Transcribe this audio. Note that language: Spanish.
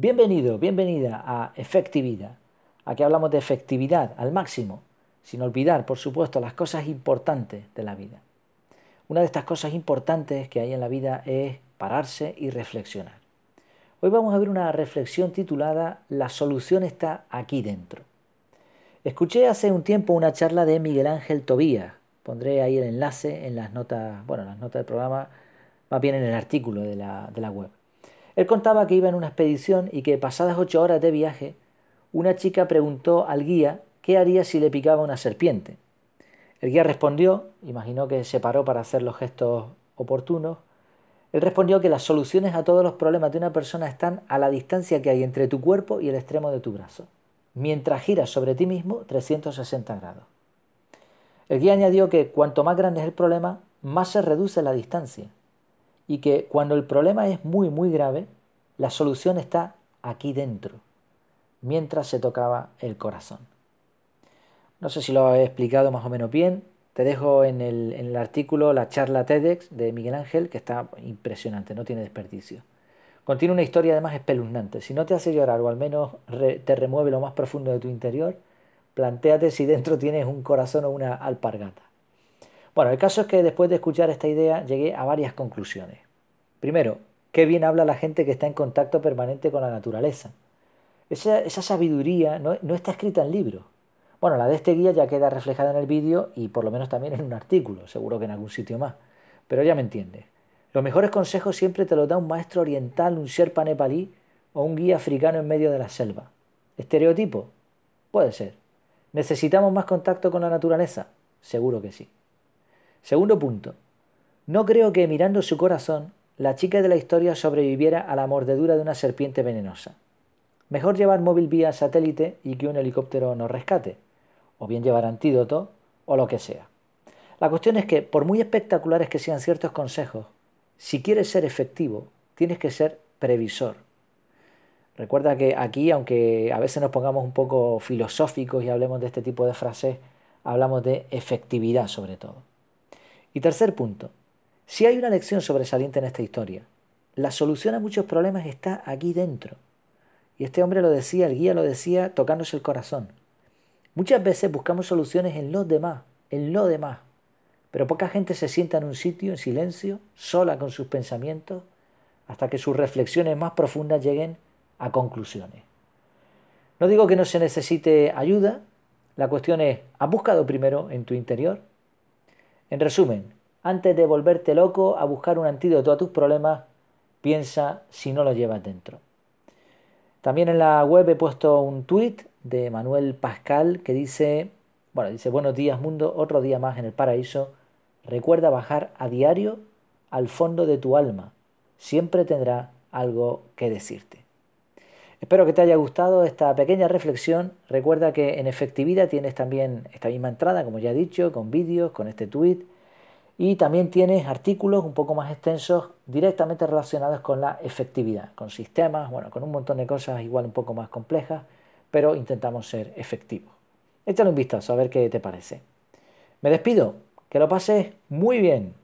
Bienvenido, bienvenida a Efectividad. Aquí hablamos de efectividad al máximo, sin olvidar, por supuesto, las cosas importantes de la vida. Una de estas cosas importantes que hay en la vida es pararse y reflexionar. Hoy vamos a ver una reflexión titulada La solución está aquí dentro. Escuché hace un tiempo una charla de Miguel Ángel Tobías. Pondré ahí el enlace en las notas, bueno, las notas del programa, más bien en el artículo de la, de la web. Él contaba que iba en una expedición y que pasadas ocho horas de viaje, una chica preguntó al guía qué haría si le picaba una serpiente. El guía respondió, imaginó que se paró para hacer los gestos oportunos, él respondió que las soluciones a todos los problemas de una persona están a la distancia que hay entre tu cuerpo y el extremo de tu brazo, mientras giras sobre ti mismo 360 grados. El guía añadió que cuanto más grande es el problema, más se reduce la distancia y que cuando el problema es muy, muy grave, la solución está aquí dentro, mientras se tocaba el corazón. No sé si lo he explicado más o menos bien. Te dejo en el, artículo la charla TEDx de Miguel Ángel, que está impresionante, no tiene desperdicio. Contiene una historia además espeluznante. Si no te hace llorar o al menos te remueve lo más profundo de tu interior, plantéate si dentro tienes un corazón o una alpargata. Bueno, el caso es que después de escuchar esta idea llegué a varias conclusiones. Primero, qué bien habla la gente que está en contacto permanente con la naturaleza. Esa, sabiduría no, no, está escrita en libros. Bueno, la de este guía ya queda reflejada en el vídeo y por lo menos también en un artículo, seguro que en algún sitio más. Pero ya me entiendes. Los mejores consejos siempre te los da un maestro oriental, un sherpa nepalí o un guía africano en medio de la selva. ¿Estereotipo? Puede ser. ¿Necesitamos más contacto con la naturaleza? Seguro que sí. Segundo punto. No creo que mirando su corazón la chica de la historia sobreviviera a la mordedura de una serpiente venenosa. Mejor llevar móvil vía satélite y que un helicóptero nos rescate, o bien llevar antídoto o lo que sea. La cuestión es que, por muy espectaculares que sean ciertos consejos, si quieres ser efectivo, tienes que ser previsor. Recuerda que aquí, aunque a veces nos pongamos un poco filosóficos y hablemos de este tipo de frases, hablamos de efectividad sobre todo. Y tercer punto, si hay una lección sobresaliente en esta historia, la solución a muchos problemas está aquí dentro. Y este hombre lo decía, el guía lo decía, tocándose el corazón. Muchas veces buscamos soluciones en los demás, en lo demás. Pero poca gente se sienta en un sitio en silencio, sola con sus pensamientos, hasta que sus reflexiones más profundas lleguen a conclusiones. No digo que no se necesite ayuda, la cuestión es, ¿has buscado primero en tu interior? En resumen, antes de volverte loco a buscar un antídoto a tus problemas, piensa si no lo llevas dentro. También en la web he puesto un tweet de Manuel Pascal que dice, bueno, dice, buenos días mundo, otro día más en el paraíso. Recuerda bajar a diario al fondo de tu alma. Siempre tendrá algo que decirte. Espero que te haya gustado esta pequeña reflexión. Recuerda que en efectividad tienes también esta misma entrada, como ya he dicho, con vídeos, con este tweet y también tienes artículos un poco más extensos directamente relacionados con la efectividad, con sistemas, bueno, con un montón de cosas igual un poco más complejas, pero intentamos ser efectivos. Échale un vistazo a ver qué te parece. Me despido, que lo pases muy bien.